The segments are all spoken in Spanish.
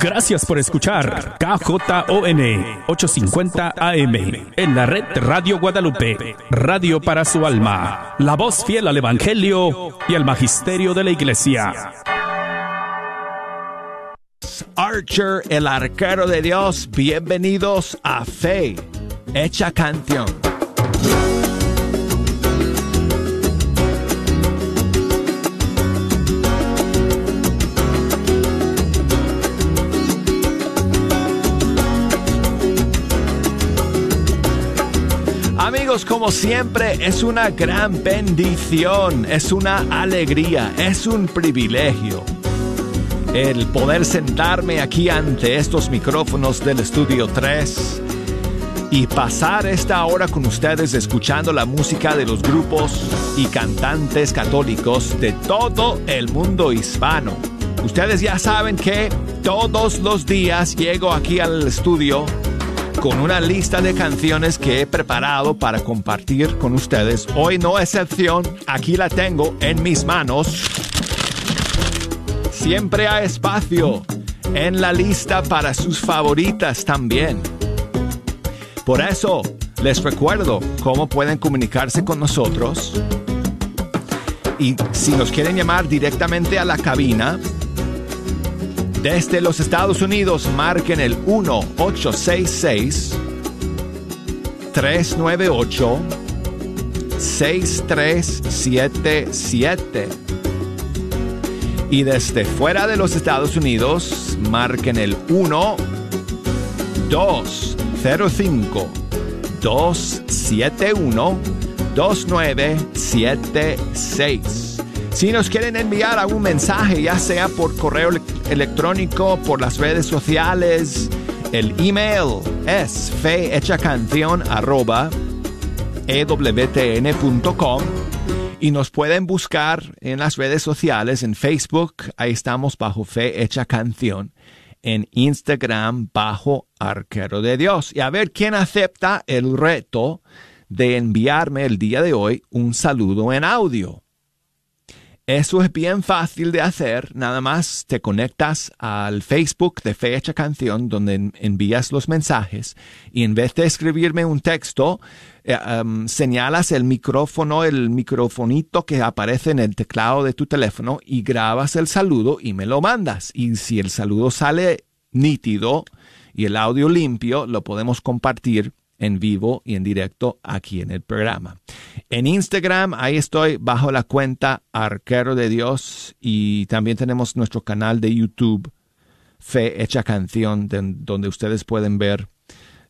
Gracias por escuchar KJON 850 AM en la red Radio Guadalupe, radio para su alma, la voz fiel al Evangelio y al Magisterio de la Iglesia. Archer, el arquero de Dios, bienvenidos a Fe, hecha canción. Como siempre, es una gran bendición, es una alegría, es un privilegio el poder sentarme aquí ante estos micrófonos del estudio 3 y pasar esta hora con ustedes escuchando la música de los grupos y cantantes católicos de todo el mundo hispano. Ustedes ya saben que todos los días llego aquí al estudio con una lista de canciones que he preparado para compartir con ustedes. Hoy no excepción, aquí la tengo en mis manos. Siempre hay espacio en la lista para sus favoritas también. Por eso, les recuerdo cómo pueden comunicarse con nosotros. Y si nos quieren llamar directamente a la cabina, desde los Estados Unidos marquen el 1866 398 6377. Y desde fuera de los Estados Unidos marquen el 1 205 271 2976. Si nos quieren enviar algún mensaje, ya sea por correo electrónico, por las redes sociales, el email es fehechacanción.ewtn.com y nos pueden buscar en las redes sociales, en Facebook, ahí estamos bajo Fe Hecha Canción, en Instagram bajo Arquero de Dios. Y a ver quién acepta el reto de enviarme el día de hoy un saludo en audio. Eso es bien fácil de hacer, nada más te conectas al Facebook de Fecha Canción donde envías los mensajes y en vez de escribirme un texto, eh, señalas el micrófono, el microfonito que aparece en el teclado de tu teléfono y grabas el saludo y me lo mandas. Y si el saludo sale nítido y el audio limpio, lo podemos compartir en vivo y en directo aquí en el programa. En Instagram, ahí estoy bajo la cuenta Arquero de Dios y también tenemos nuestro canal de YouTube, Fe Hecha Canción, donde ustedes pueden ver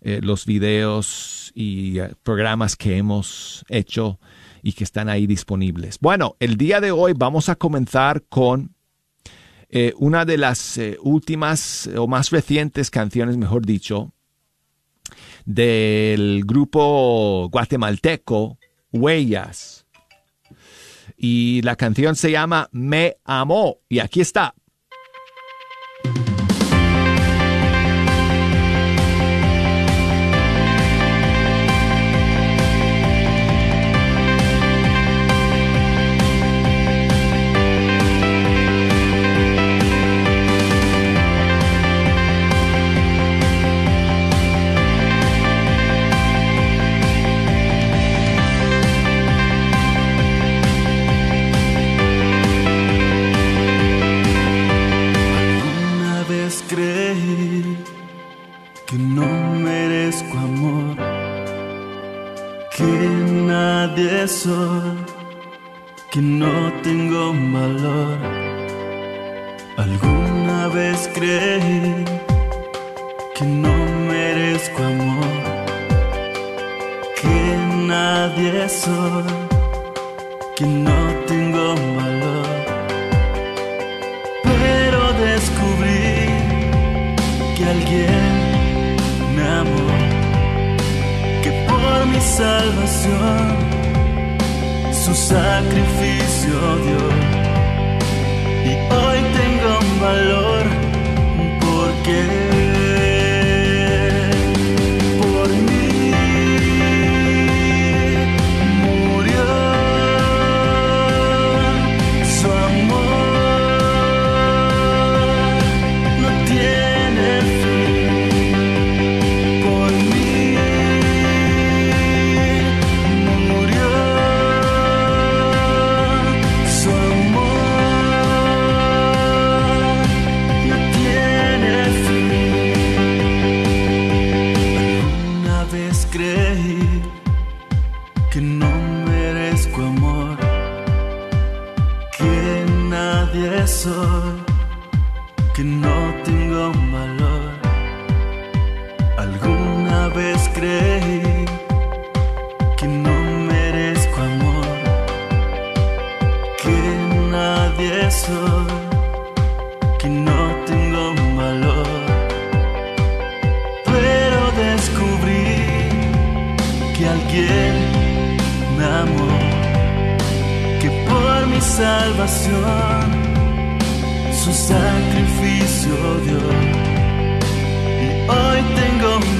eh, los videos y eh, programas que hemos hecho y que están ahí disponibles. Bueno, el día de hoy vamos a comenzar con eh, una de las últimas o más recientes canciones, mejor dicho, del grupo guatemalteco Huellas. Y la canción se llama Me Amó. Y aquí está.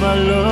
Tengo valor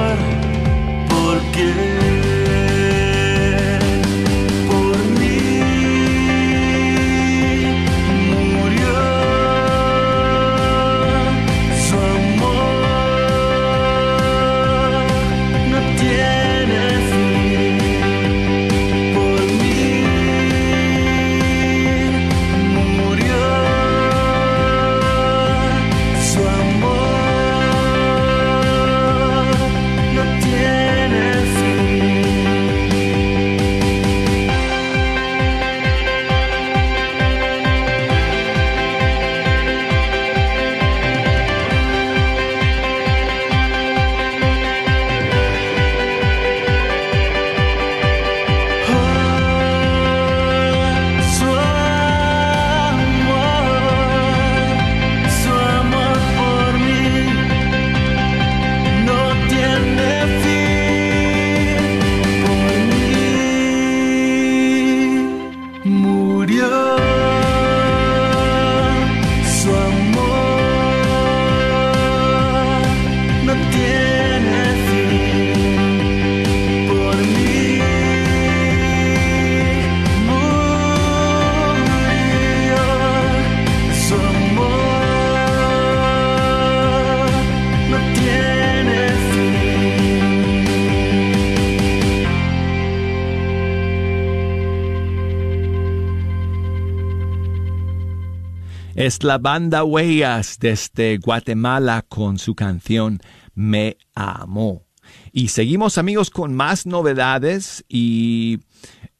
Es la banda Huellas desde Guatemala con su canción Me Amó. Y seguimos amigos con más novedades y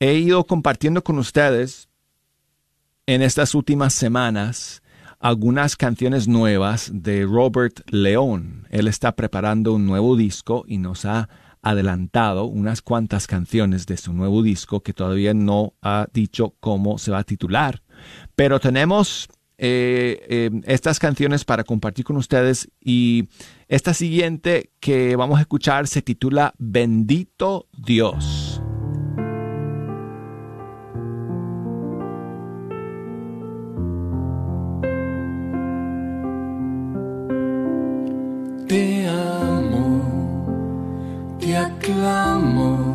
he ido compartiendo con ustedes en estas últimas semanas algunas canciones nuevas de Robert León. Él está preparando un nuevo disco y nos ha adelantado unas cuantas canciones de su nuevo disco que todavía no ha dicho cómo se va a titular. Pero tenemos eh, eh, estas canciones para compartir con ustedes y esta siguiente que vamos a escuchar se titula Bendito Dios. Te amo, te aclamo,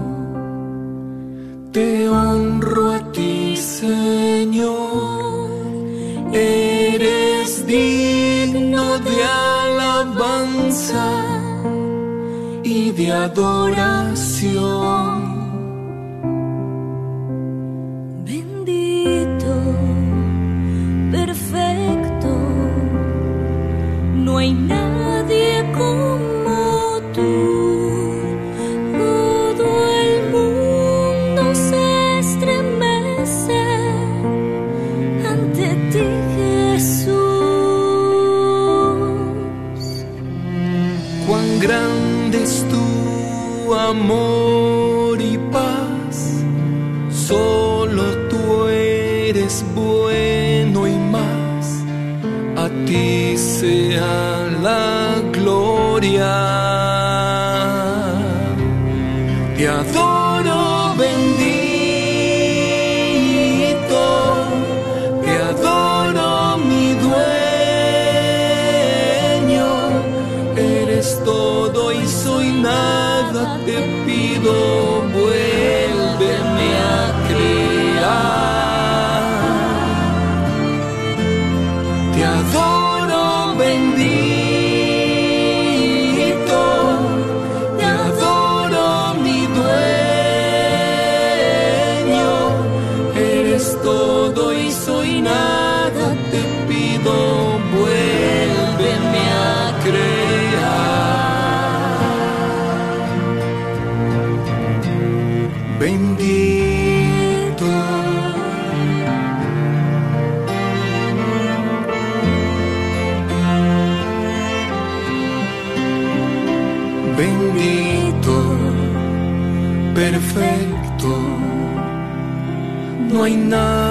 te honro a ti, Señor. Eres digno de alabanza y de adoración. Bendito, perfecto, no hay nadie amor y paz. Solo tú eres bueno y más. A ti sea la gloria. No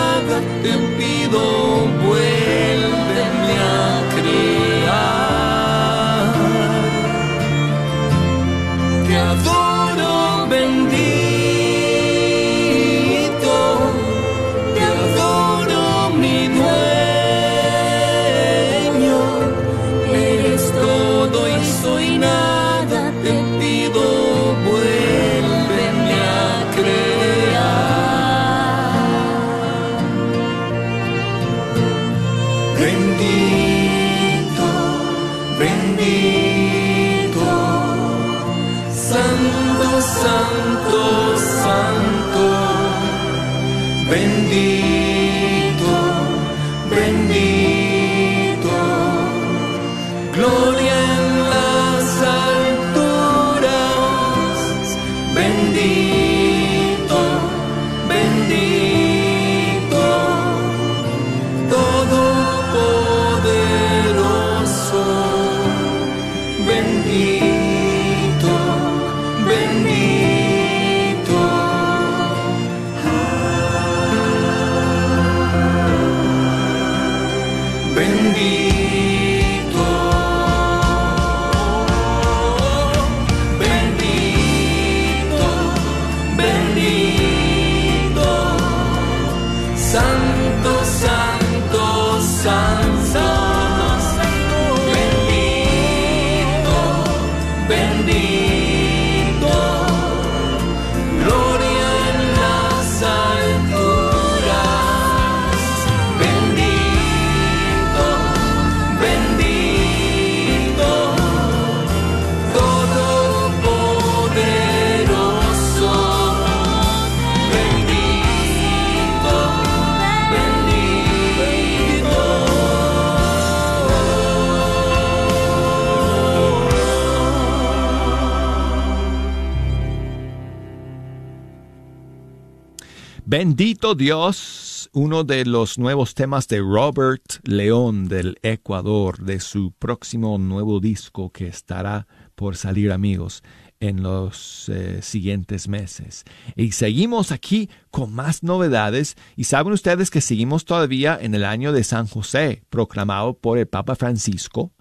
Bendito Dios, uno de los nuevos temas de Robert León del Ecuador, de su próximo nuevo disco que estará por salir amigos en los eh, siguientes meses. Y seguimos aquí con más novedades y saben ustedes que seguimos todavía en el año de San José, proclamado por el Papa Francisco.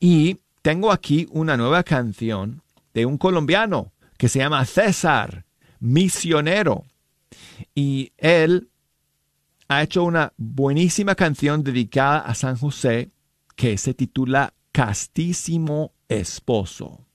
Y tengo aquí una nueva canción de un colombiano que se llama César, misionero. Y él ha hecho una buenísima canción dedicada a San José que se titula Castísimo Esposo.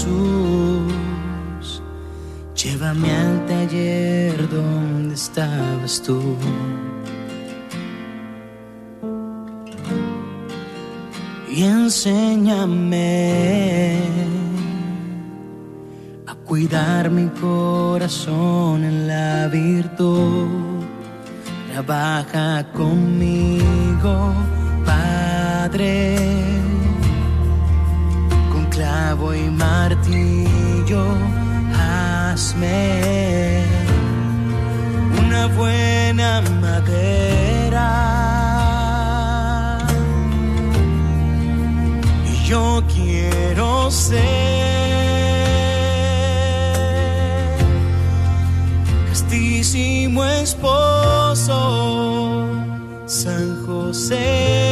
Jesús, llévame al taller donde estabas tú. Y enséñame a cuidar mi corazón en la virtud. Trabaja conmigo, Padre clavo martillo, hazme una buena madera. Y yo quiero ser castísimo esposo, San José.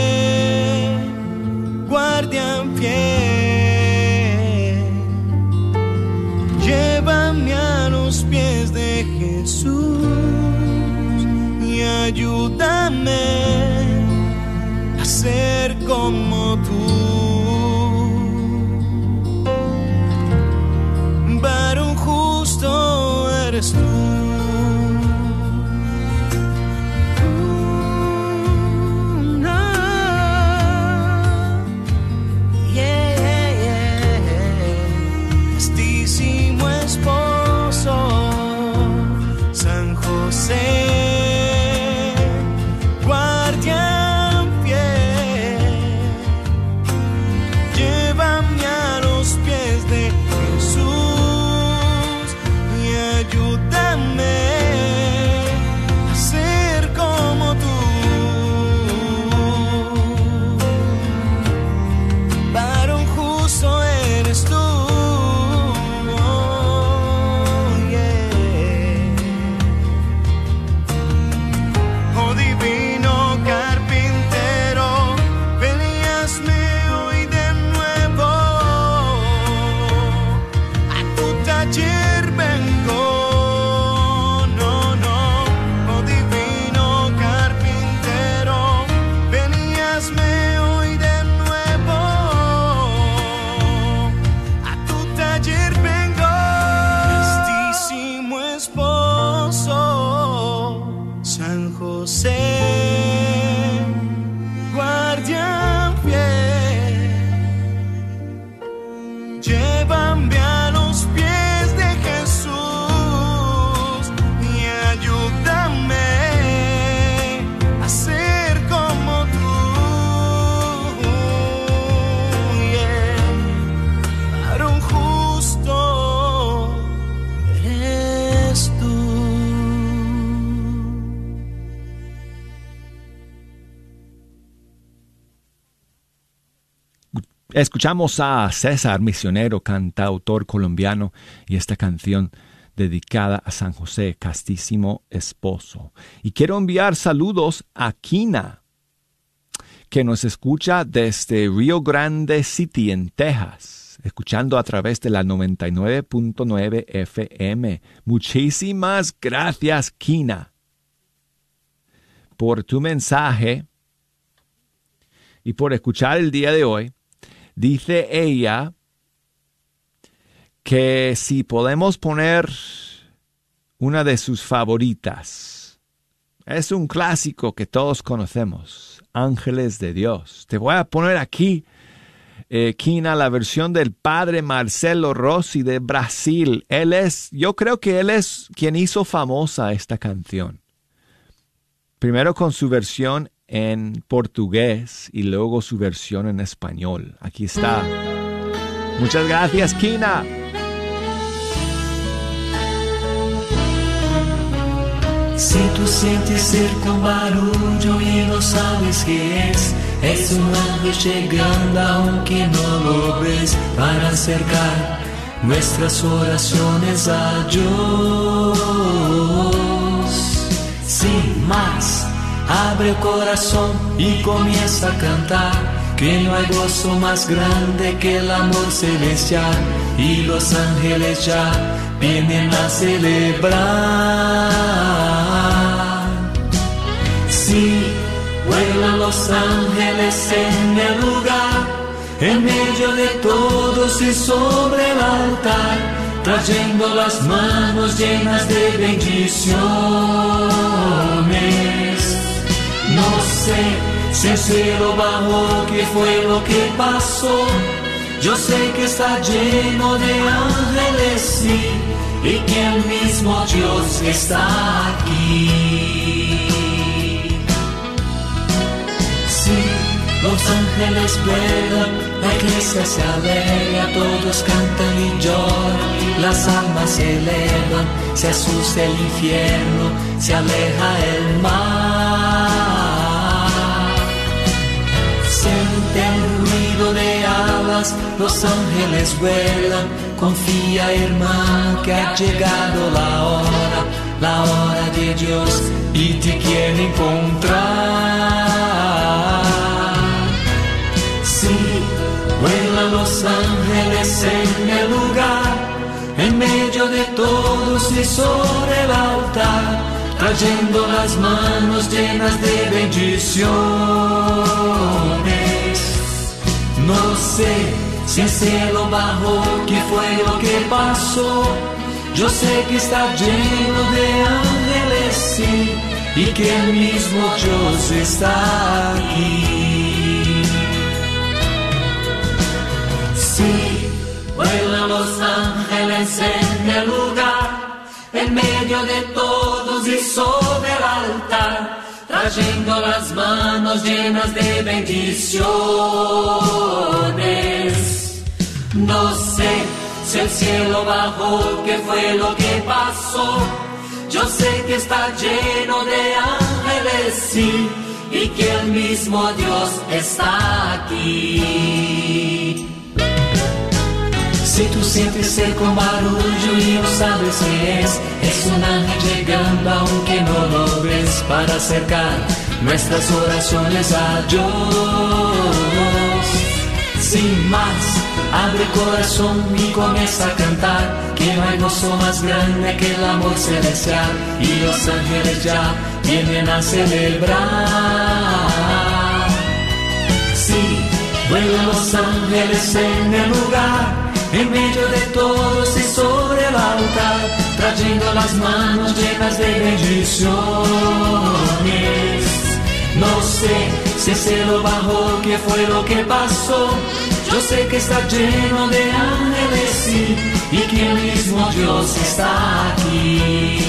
Escuchamos a César Misionero, cantautor colombiano, y esta canción dedicada a San José, castísimo esposo. Y quiero enviar saludos a Kina, que nos escucha desde Rio Grande City, en Texas, escuchando a través de la 99.9 FM. Muchísimas gracias, Kina, por tu mensaje y por escuchar el día de hoy. Dice ella que si podemos poner una de sus favoritas. Es un clásico que todos conocemos, Ángeles de Dios. Te voy a poner aquí, eh, Kina, la versión del padre Marcelo Rossi de Brasil. Él es, yo creo que él es quien hizo famosa esta canción. Primero con su versión en portugués y luego su versión en español. Aquí está. Muchas gracias, Kina. Si tú sientes cerca un barullo y no sabes qué es, es un ángel llegando aunque no lo ves para acercar nuestras oraciones a Dios. Sin más, abre el corazón y comienza a cantar. Que no hay gozo más grande que el amor celestial y los ángeles ya vienen a celebrar. Sí, vuelan los ángeles en el lugar, en medio de todos y sobre el altar, trayendo las manos llenas de bendiciones. No sé si el cielo bajó, qué fue lo que pasó. Yo sé que está lleno de ángeles, sí, y que el mismo Dios está aquí. Sí, los ángeles vuelan, la iglesia se alegra, todos cantan y lloran, las almas se elevan, se asusta el infierno, se aleja el mar. presente el ruido de alas, los ángeles vuelan, confía hermano que ha llegado la hora, la hora de Dios y te quiere encontrar. Sí, vuelan los ángeles en el lugar, en medio de todos y sobre el altar trayendo las manos llenas de bendiciones. No sé si el cielo bajó, qué fue lo que pasó. Yo sé que está lleno de ángeles, sí, y que el mismo Dios está aquí. Sí, vuelan los ángeles en el lugar, en medio de todos sobre el altar, trayendo las manos llenas de bendiciones. No sé si el cielo bajó, qué fue lo que pasó. Yo sé que está lleno de ángeles, y que el mismo Dios está aquí. Si tú sientes el con barullo y no sabes qué es, es un ángel llegando aunque no lo ves para acercar nuestras oraciones a Dios. Sin más, abre corazón y comienza a cantar, que no hay gozo más grande que el amor celestial y los ángeles ya vienen a celebrar. Sí, vuelan los ángeles en el lugar en medio de todos y sobre el altar, trayendo las manos llenas de bendiciones. No sé si el cielo bajó, qué fue lo que pasó. Yo sé que está lleno de ángeles, sí, y que el mismo Dios está aquí.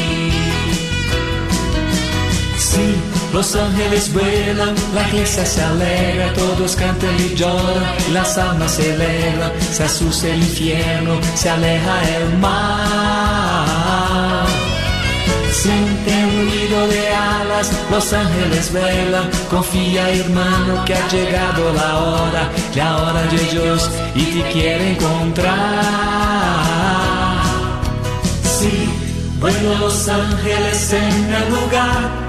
Sí, los ángeles vuelan, la iglesia se alegra, todos cantan y lloran, las almas se elevan, se asusta el infierno, se aleja el mar. Siente un ruido de alas, los ángeles vuelan, confía hermano que ha llegado la hora, la hora de Dios y te quiere encontrar. Sí, vuelan los ángeles en el lugar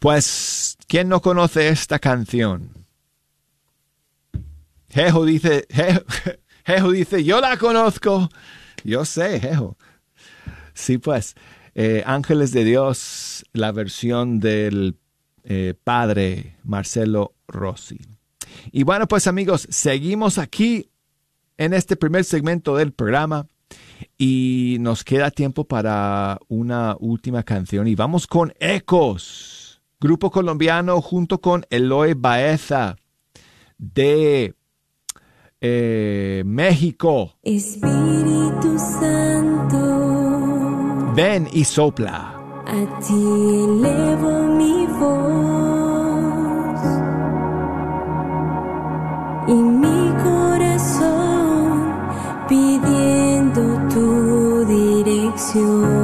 Pues, ¿quién no conoce esta canción? Jejo dice, Jejo dice, yo la conozco. Yo sé, Jejo. Sí, pues, eh, Ángeles de Dios, la versión del eh, padre Marcelo Rossi. Y bueno, pues amigos, seguimos aquí en este primer segmento del programa y nos queda tiempo para una última canción y vamos con Ecos, grupo colombiano junto con Eloy Baeza de eh, México. Espíritu Santo, Ven y sopla. a ti elevo mi voz y mi corazón pidiendo tu dirección.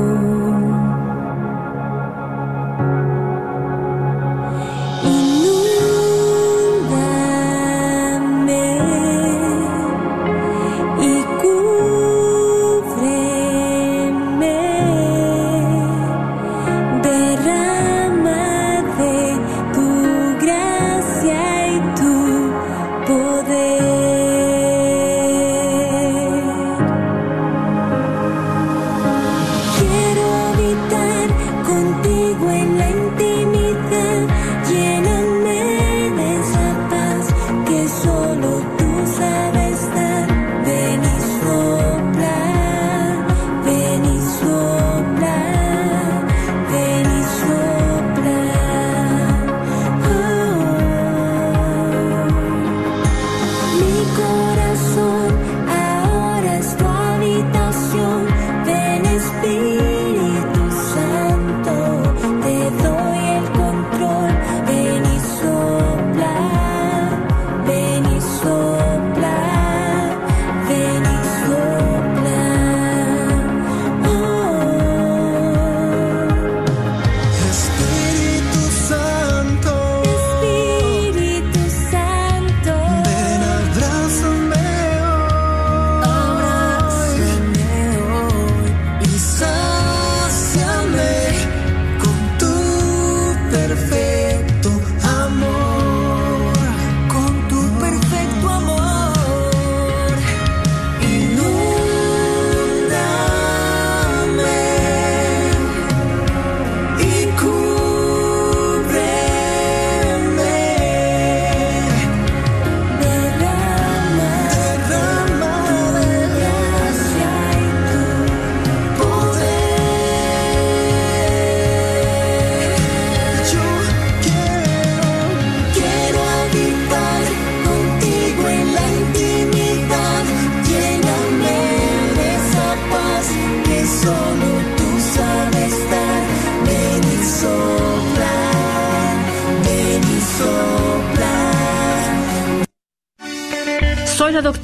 You.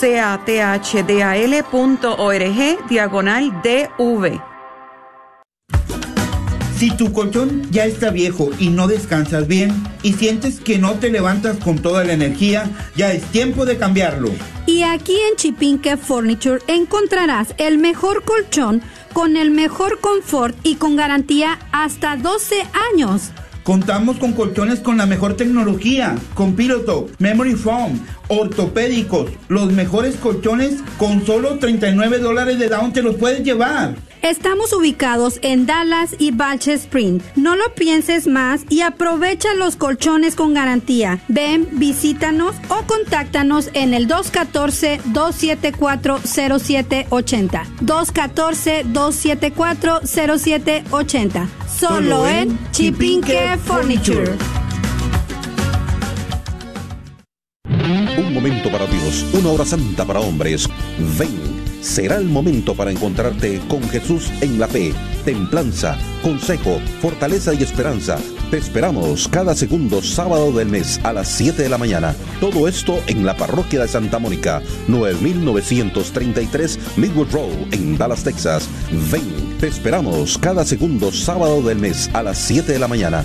cathdal.org diagonal DV. Si tu colchón ya está viejo y no descansas bien y sientes que no te levantas con toda la energía, ya es tiempo de cambiarlo. Y aquí en Chipinque Furniture encontrarás el mejor colchón con el mejor confort y con garantía hasta 12 años. Contamos con colchones con la mejor tecnología, con piloto, memory foam, ortopédicos, los mejores colchones con solo 39 dólares de down te los puedes llevar. Estamos ubicados en Dallas y Balch Spring. No lo pienses más y aprovecha los colchones con garantía. Ven, visítanos o contáctanos en el 214-274-0780. 214-274-0780. Solo en Chipinque Furniture. Un momento para Dios, una hora santa para hombres. Ven será el momento para encontrarte con Jesús en la fe, templanza, consejo, fortaleza y esperanza. Te esperamos cada segundo sábado del mes a las 7 de la mañana. Todo esto en la parroquia de Santa Mónica, 9933 Midwood Road en Dallas, Texas. Ven, te esperamos cada segundo sábado del mes a las 7 de la mañana.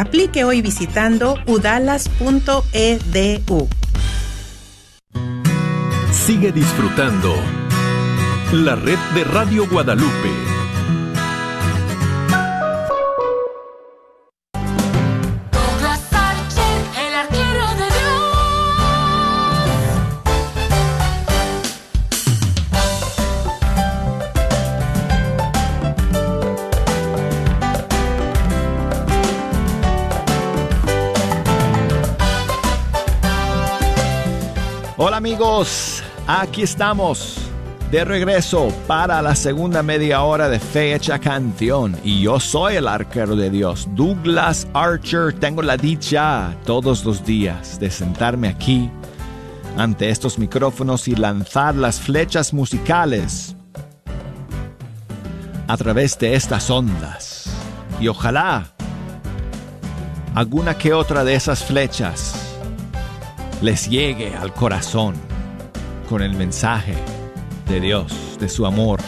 Aplique hoy visitando udalas.edu. Sigue disfrutando la red de Radio Guadalupe amigos, aquí estamos de regreso para la segunda media hora de Fecha Canción y yo soy el arquero de Dios, Douglas Archer. Tengo la dicha todos los días de sentarme aquí ante estos micrófonos y lanzar las flechas musicales a través de estas ondas. Y ojalá alguna que otra de esas flechas les llegue al corazón con el mensaje de Dios, de su amor.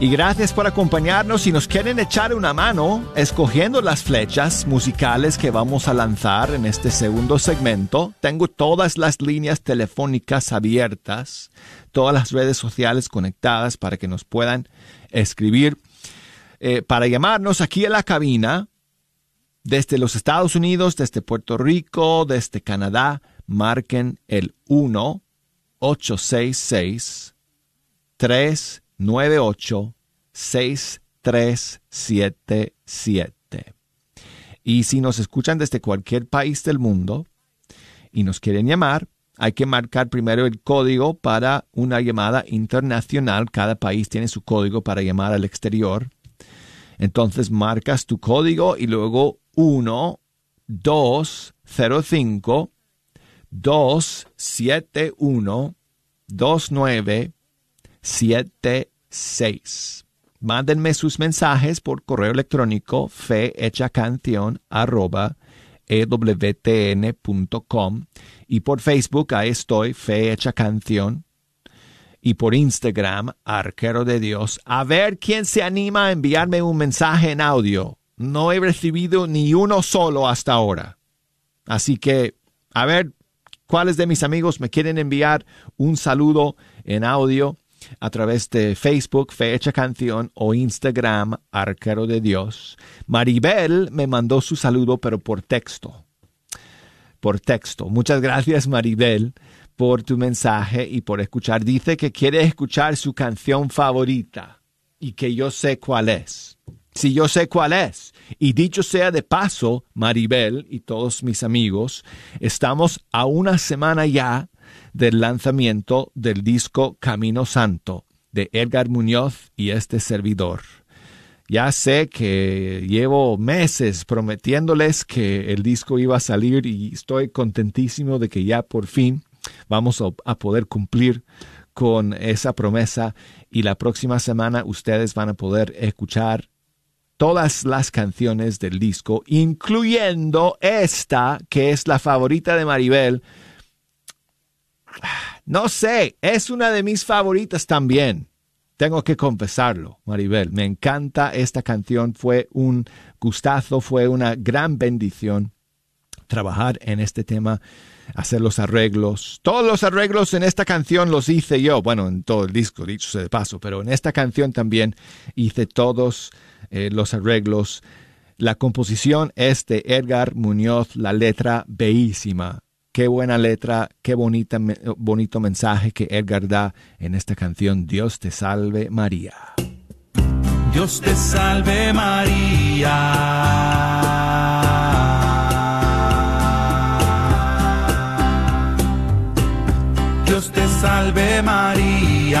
Y gracias por acompañarnos. Si nos quieren echar una mano escogiendo las flechas musicales que vamos a lanzar en este segundo segmento, tengo todas las líneas telefónicas abiertas, todas las redes sociales conectadas para que nos puedan escribir, eh, para llamarnos aquí en la cabina desde los Estados Unidos, desde Puerto Rico, desde Canadá, marquen el 1-866-398-6377. Y si nos escuchan desde cualquier país del mundo y nos quieren llamar, hay que marcar primero el código para una llamada internacional. Cada país tiene su código para llamar al exterior. Entonces marcas tu código y luego 1 2 0 5 2 7 1 2 9 877-827-7676. Mándenme sus mensajes por correo electrónico fehechacanción arroba ewtn.com y por Facebook, ahí estoy, Fe Canción, y por Instagram, Arquero de Dios, a ver quién se anima a enviarme un mensaje en audio. No he recibido ni uno solo hasta ahora. Así que, a ver, ¿cuáles de mis amigos me quieren enviar un saludo en audio a través de Facebook, Fecha Canción o Instagram, Arquero de Dios? Maribel me mandó su saludo, pero por texto. Por texto. Muchas gracias, Maribel por tu mensaje y por escuchar. Dice que quiere escuchar su canción favorita y que yo sé cuál es. Si yo sé cuál es. Y dicho sea de paso, Maribel y todos mis amigos, estamos a una semana ya del lanzamiento del disco Camino Santo de Edgar Muñoz y este servidor. Ya sé que llevo meses prometiéndoles que el disco iba a salir y estoy contentísimo de que ya por fin vamos a, poder cumplir con esa promesa y la próxima semana ustedes van a poder escuchar todas las canciones del disco, incluyendo esta que es la favorita de Maribel. No sé, es una de mis favoritas también. Tengo que confesarlo, Maribel. Me encanta esta canción. Fue un gustazo, fue una gran bendición trabajar en este tema hacer los arreglos. Todos los arreglos en esta canción los hice yo, bueno, en todo el disco, dicho sea de paso, pero en esta canción también hice todos eh, los arreglos. La composición es de Edgar Muñoz, la letra bellísima. Qué buena letra, qué bonito mensaje que Edgar da en esta canción. Dios te salve María. Dios te salve María Dios te salve María.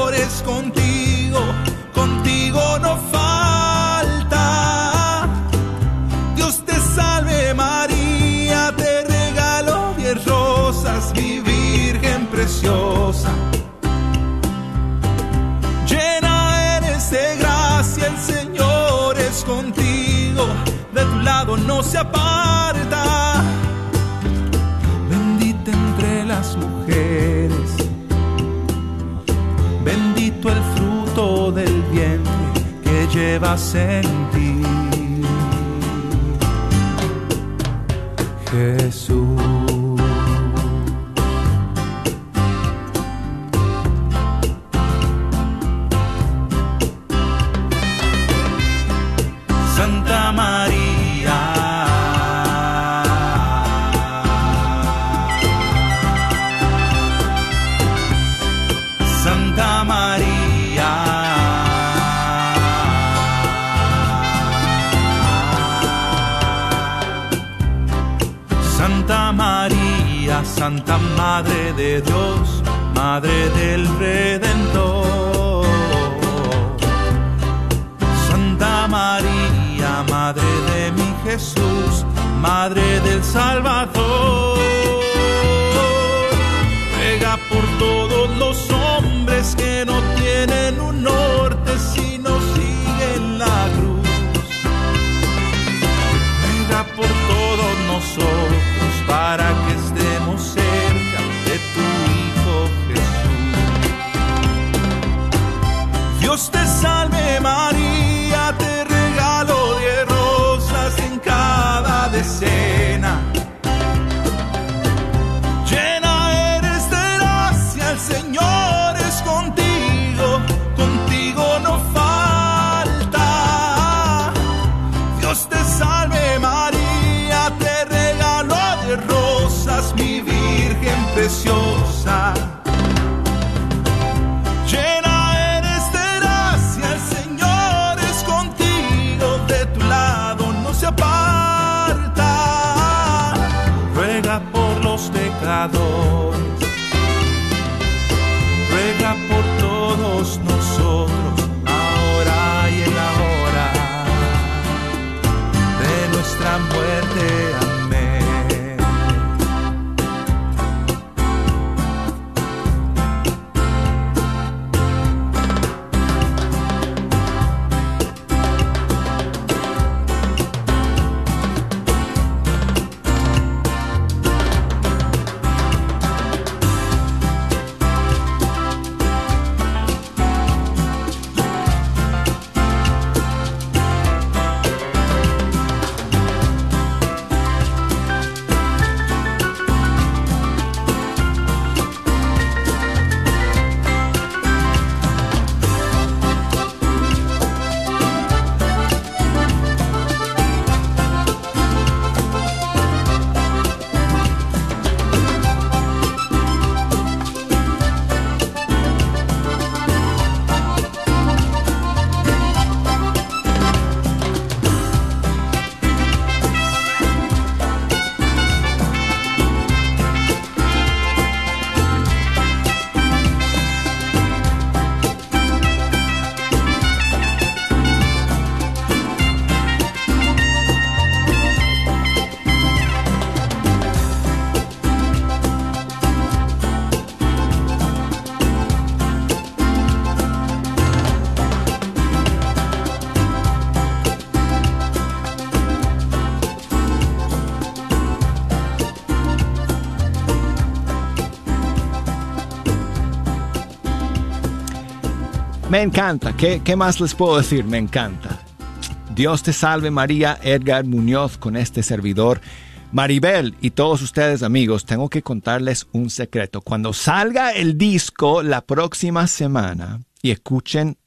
Contigo, de tu lado no se aparta. Bendita entre las mujeres el fruto del vientre que llevas en ti. Jesús. Preciosa. Llena eres de gracia, el Señor es contigo, de tu lado no se aparta. Ruega por los pecadores, Me encanta. ¿Qué, ¿Qué más les puedo decir? Me encanta. Dios te salve María, Edgar Muñoz con este servidor. Maribel y todos ustedes amigos, tengo que contarles un secreto. Cuando salga el disco la próxima semana y escuchen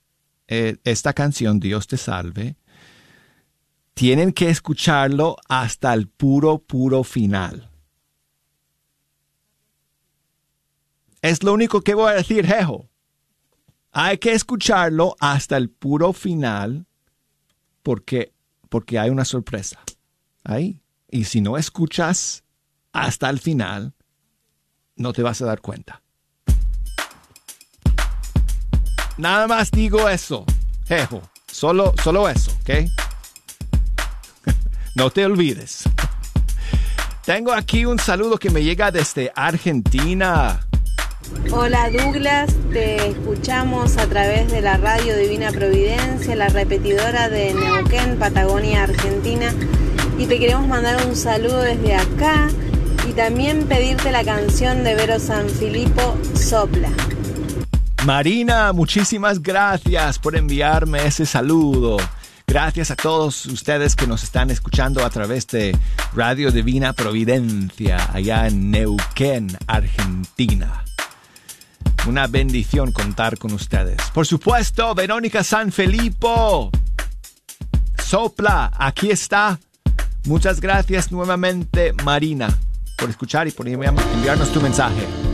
eh, esta canción, Dios te salve, tienen que escucharlo hasta el puro, puro final. Es lo único que voy a decir, Jejo. Hay que escucharlo hasta el puro final porque, porque hay una sorpresa ahí. Y si no escuchas hasta el final, no te vas a dar cuenta. Nada más digo eso, jejo. Solo, solo eso, ¿ok? no te olvides. Tengo aquí un saludo que me llega desde Argentina. Hola Douglas, te escuchamos a través de la radio Divina Providencia, la repetidora de Neuquén, Patagonia, Argentina. Y te queremos mandar un saludo desde acá y también pedirte la canción de Vero Sanfilippo, Sopla. Marina, muchísimas gracias por enviarme ese saludo. Gracias a todos ustedes que nos están escuchando a través de Radio Divina Providencia, allá en Neuquén, Argentina. Una bendición contar con ustedes. Por supuesto, Verónica Sanfilippo. Sopla, aquí está. Muchas gracias nuevamente, Marina, por escuchar y por enviarnos tu mensaje.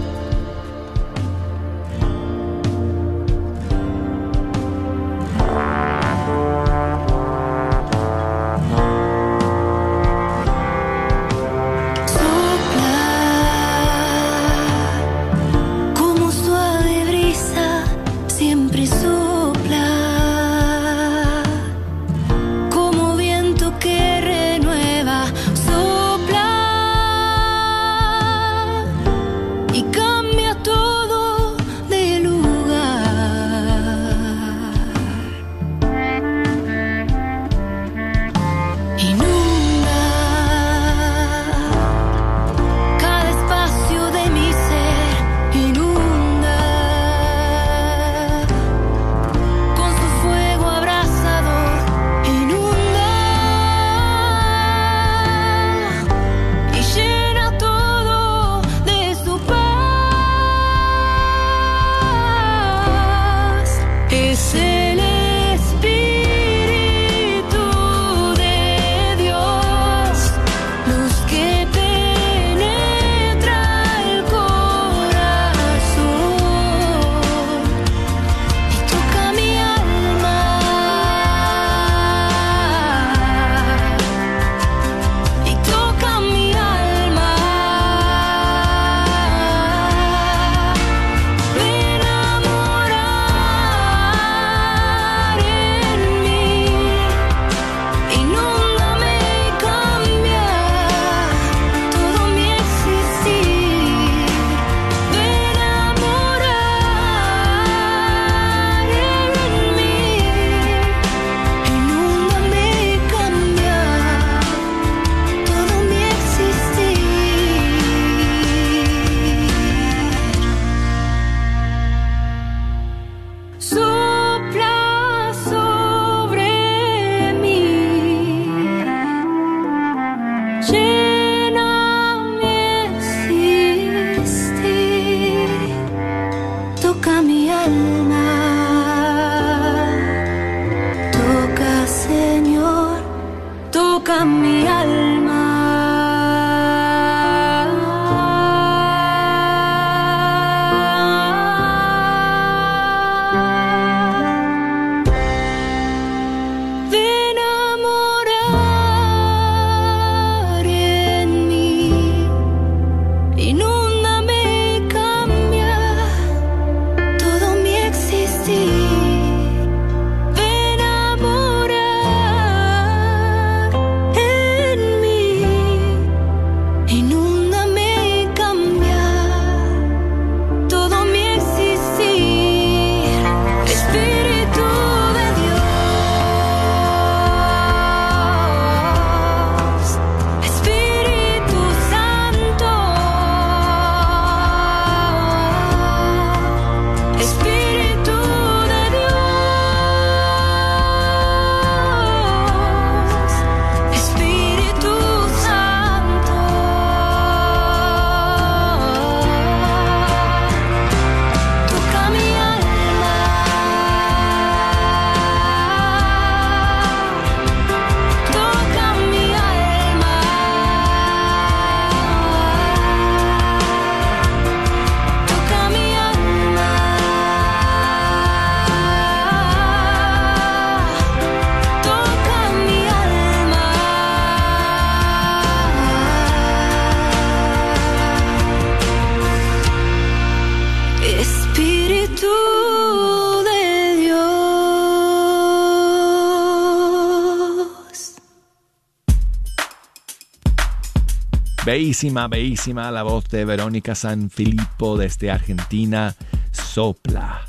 Bellísima, bellísima la voz de Verónica San Filippo desde Argentina, sopla.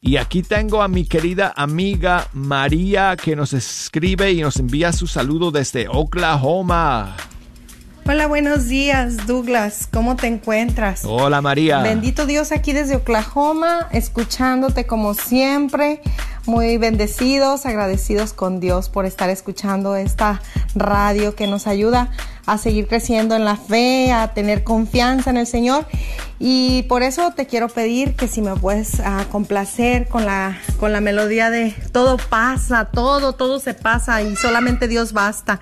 Y aquí tengo a mi querida amiga María que nos escribe y nos envía su saludo desde Oklahoma. Hola, buenos días, Douglas. ¿Cómo te encuentras? Hola María. Bendito Dios aquí desde Oklahoma, escuchándote como siempre. Muy bendecidos, agradecidos con Dios por estar escuchando esta radio que nos ayuda a seguir creciendo en la fe, a tener confianza en el Señor. Y por eso te quiero pedir que si me puedes ah, complacer con la, con la melodía de todo pasa, todo, todo se pasa y solamente Dios basta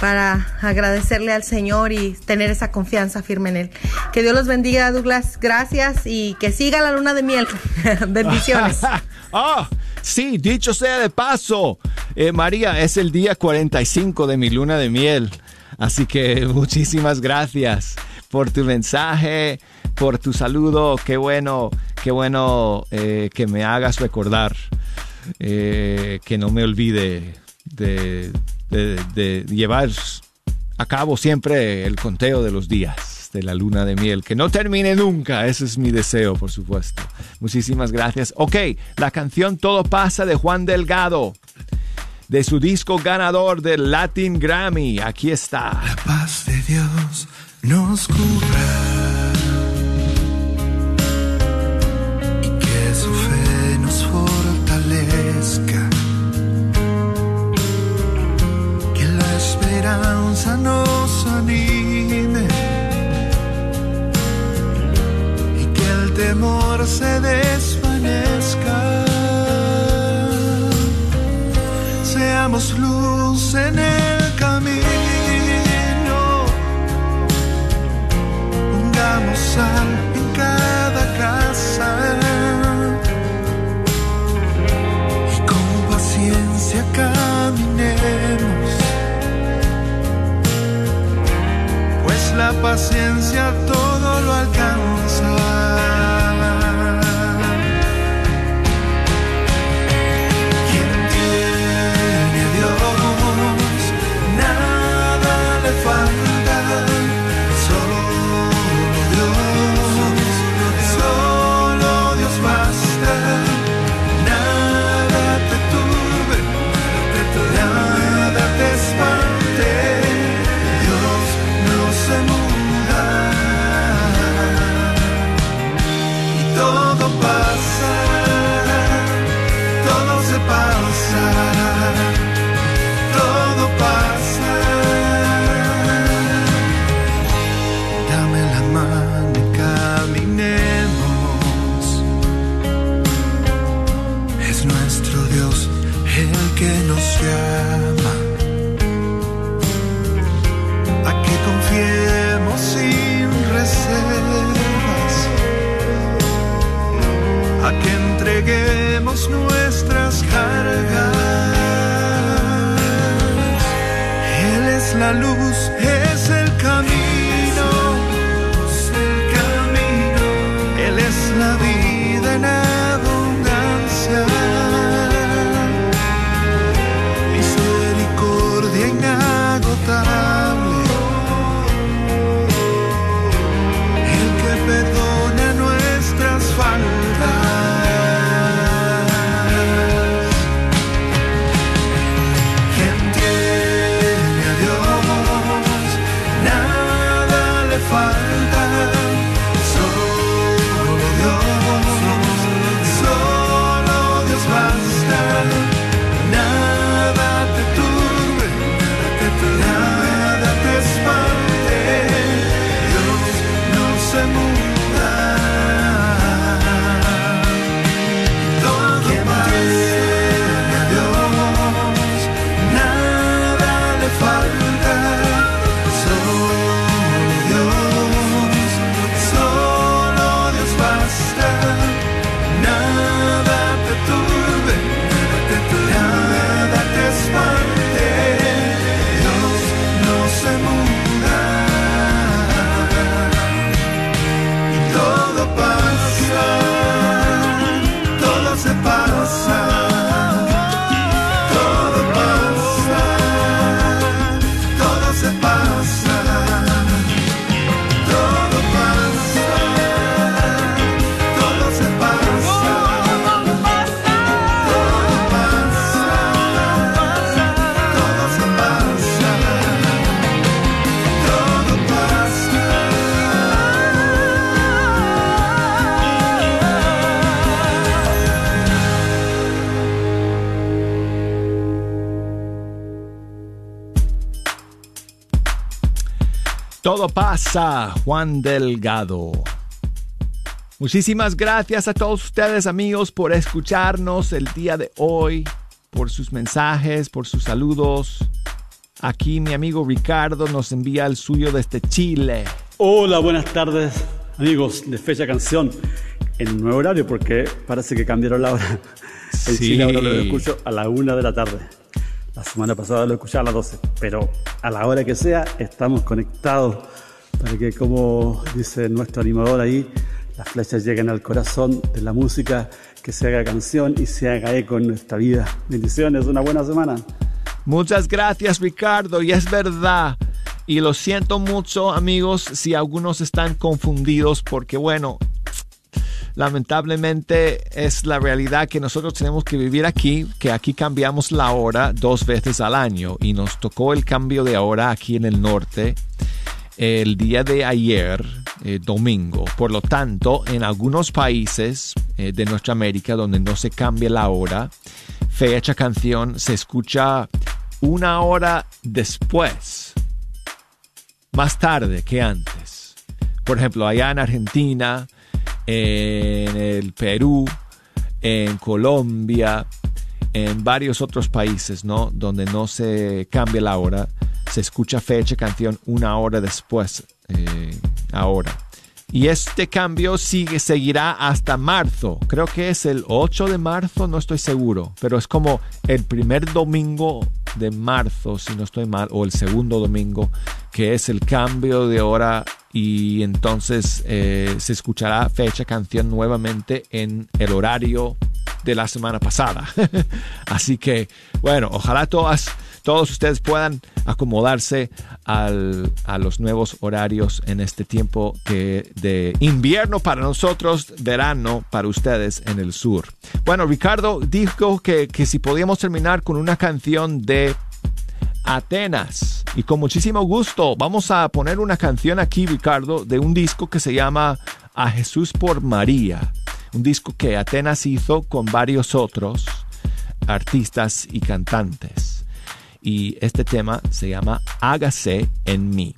para agradecerle al Señor y tener esa confianza firme en Él. Que Dios los bendiga, Douglas. Gracias y que siga la luna de miel. Bendiciones. Ah, sí, dicho sea de paso, eh, María, es el día 45 de mi luna de miel. Así que muchísimas gracias por tu mensaje, por tu saludo. Qué bueno, qué bueno eh, que me hagas recordar, eh, que no me olvide de, de- llevar a cabo siempre el conteo de los días de la luna de miel. Que no termine nunca, ese es mi deseo, por supuesto. Muchísimas gracias. Ok, la canción Todo pasa de Juan Delgado. De su disco ganador del Latin Grammy. Aquí está. paz de Dios nos cubra esperanza nos anime y que el temor se desvanezca. Seamos luz en el camino pongamos sal paciencia todo lo alcanza. Entreguemos nuestras cargas. Él es la luz, es Todo pasa, Juan Delgado. Muchísimas gracias a todos ustedes amigos por escucharnos el día de hoy, por sus mensajes, por sus saludos. Aquí mi amigo Ricardo nos envía el suyo desde Chile. Hola, buenas tardes amigos de Fecha Canción en nuevo horario porque parece que cambiaron la hora. En Sí. Chile ahora lo escucho a la una de la tarde. La semana pasada lo escuchaba a las 12, pero a la hora que sea estamos conectados para que, como dice nuestro animador ahí, las flechas lleguen al corazón de la música, que se haga canción y se haga eco en nuestra vida. Bendiciones, una buena semana. Muchas gracias Ricardo y es verdad. Y lo siento mucho amigos si algunos están confundidos porque bueno, lamentablemente es la realidad que nosotros tenemos que vivir aquí, que aquí cambiamos la hora dos veces al año y nos tocó el cambio de hora aquí en el norte el día de ayer, eh, domingo. Por lo tanto, en algunos países eh, de nuestra América donde no se cambia la hora, fecha canción se escucha una hora después, más tarde que antes. Por ejemplo, allá en Argentina, en el Perú, en Colombia, en varios otros países, ¿no? Donde no se cambia la hora, se escucha fecha canción una hora después, eh, ahora. Y este cambio sigue, seguirá hasta marzo. Creo que es el 8 de marzo, no estoy seguro. Pero es como el primer domingo de marzo, si no estoy mal, o el segundo domingo, que es el cambio de hora y entonces eh, se escuchará fecha canción nuevamente en el horario de la semana pasada. Así que, bueno, ojalá todas, todos ustedes puedan acomodarse al- a los nuevos horarios en este tiempo que de invierno para nosotros, verano para ustedes en el sur. Bueno, Ricardo dijo que, que si podíamos terminar con una canción de Atenas. Y con muchísimo gusto vamos a poner una canción aquí, Ricardo, de un disco que se llama A Jesús por María. Un disco que Atenas hizo con varios otros artistas y cantantes. Y este tema se llama Hágase en mí.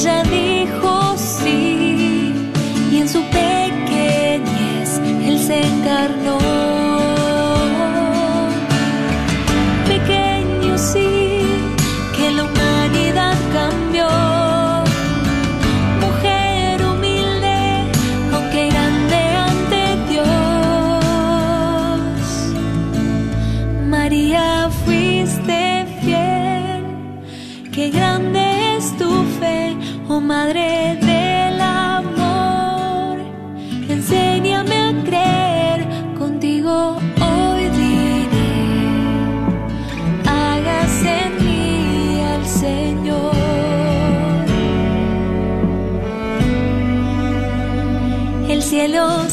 Ella dijo sí, y en su pequeñez Él se encarnó. Pequeño sí, que la humanidad cambió. Mujer humilde, aunque grande ante Dios. María, fuiste fiel, qué grande Madre del amor. Enséñame a creer, contigo hoy diré hágase en mí al Señor. El cielo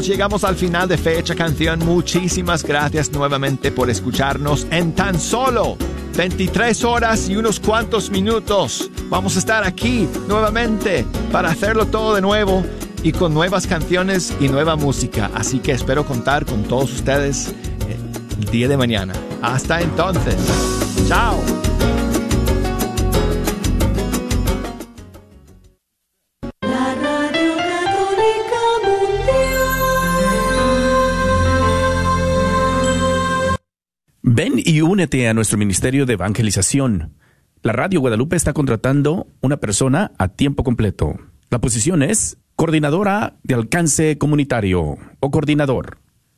Llegamos al final de Fecha Canción. Muchísimas gracias nuevamente por escucharnos en tan solo 23 horas y unos cuantos minutos. Vamos a estar aquí nuevamente para hacerlo todo de nuevo y con nuevas canciones y nueva música. Así que espero contar con todos ustedes eh, el día de mañana. Hasta entonces. Chao. Únete a nuestro ministerio de evangelización. La Radio Guadalupe está contratando una persona a tiempo completo. La posición es coordinadora de alcance comunitario o coordinador.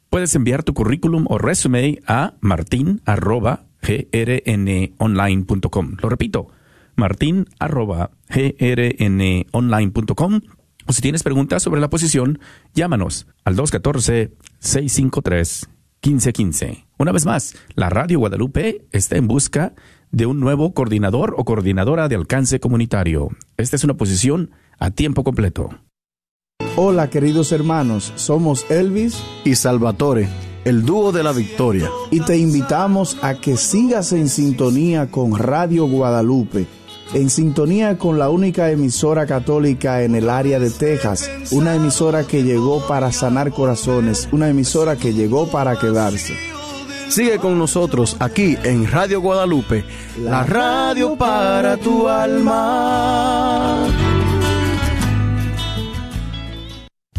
Puedes enviar tu currículum o resume a martin.grnonline.com. Lo repito, martin.grnonline.com. O si tienes preguntas sobre la posición, llámanos al 214-653-1515. Una vez más, la Radio Guadalupe está en busca de un nuevo coordinador o coordinadora de alcance comunitario. Esta es una posición a tiempo completo. Hola queridos hermanos, somos Elvis y Salvatore, el dúo de la victoria. Y te invitamos a que sigas en sintonía con Radio Guadalupe, en sintonía con la única emisora católica en el área de Texas, una emisora que llegó para sanar corazones, una emisora que llegó para quedarse. Sigue con nosotros aquí en Radio Guadalupe, la radio para tu alma.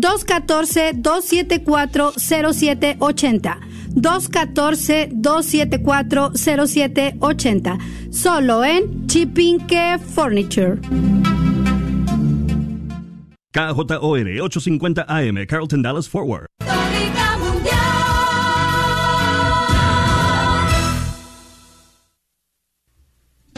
214-274-0780. 214-274-0780. Solo en Chipinque Furniture. KJOR 850 AM, Carlton Dallas Forward.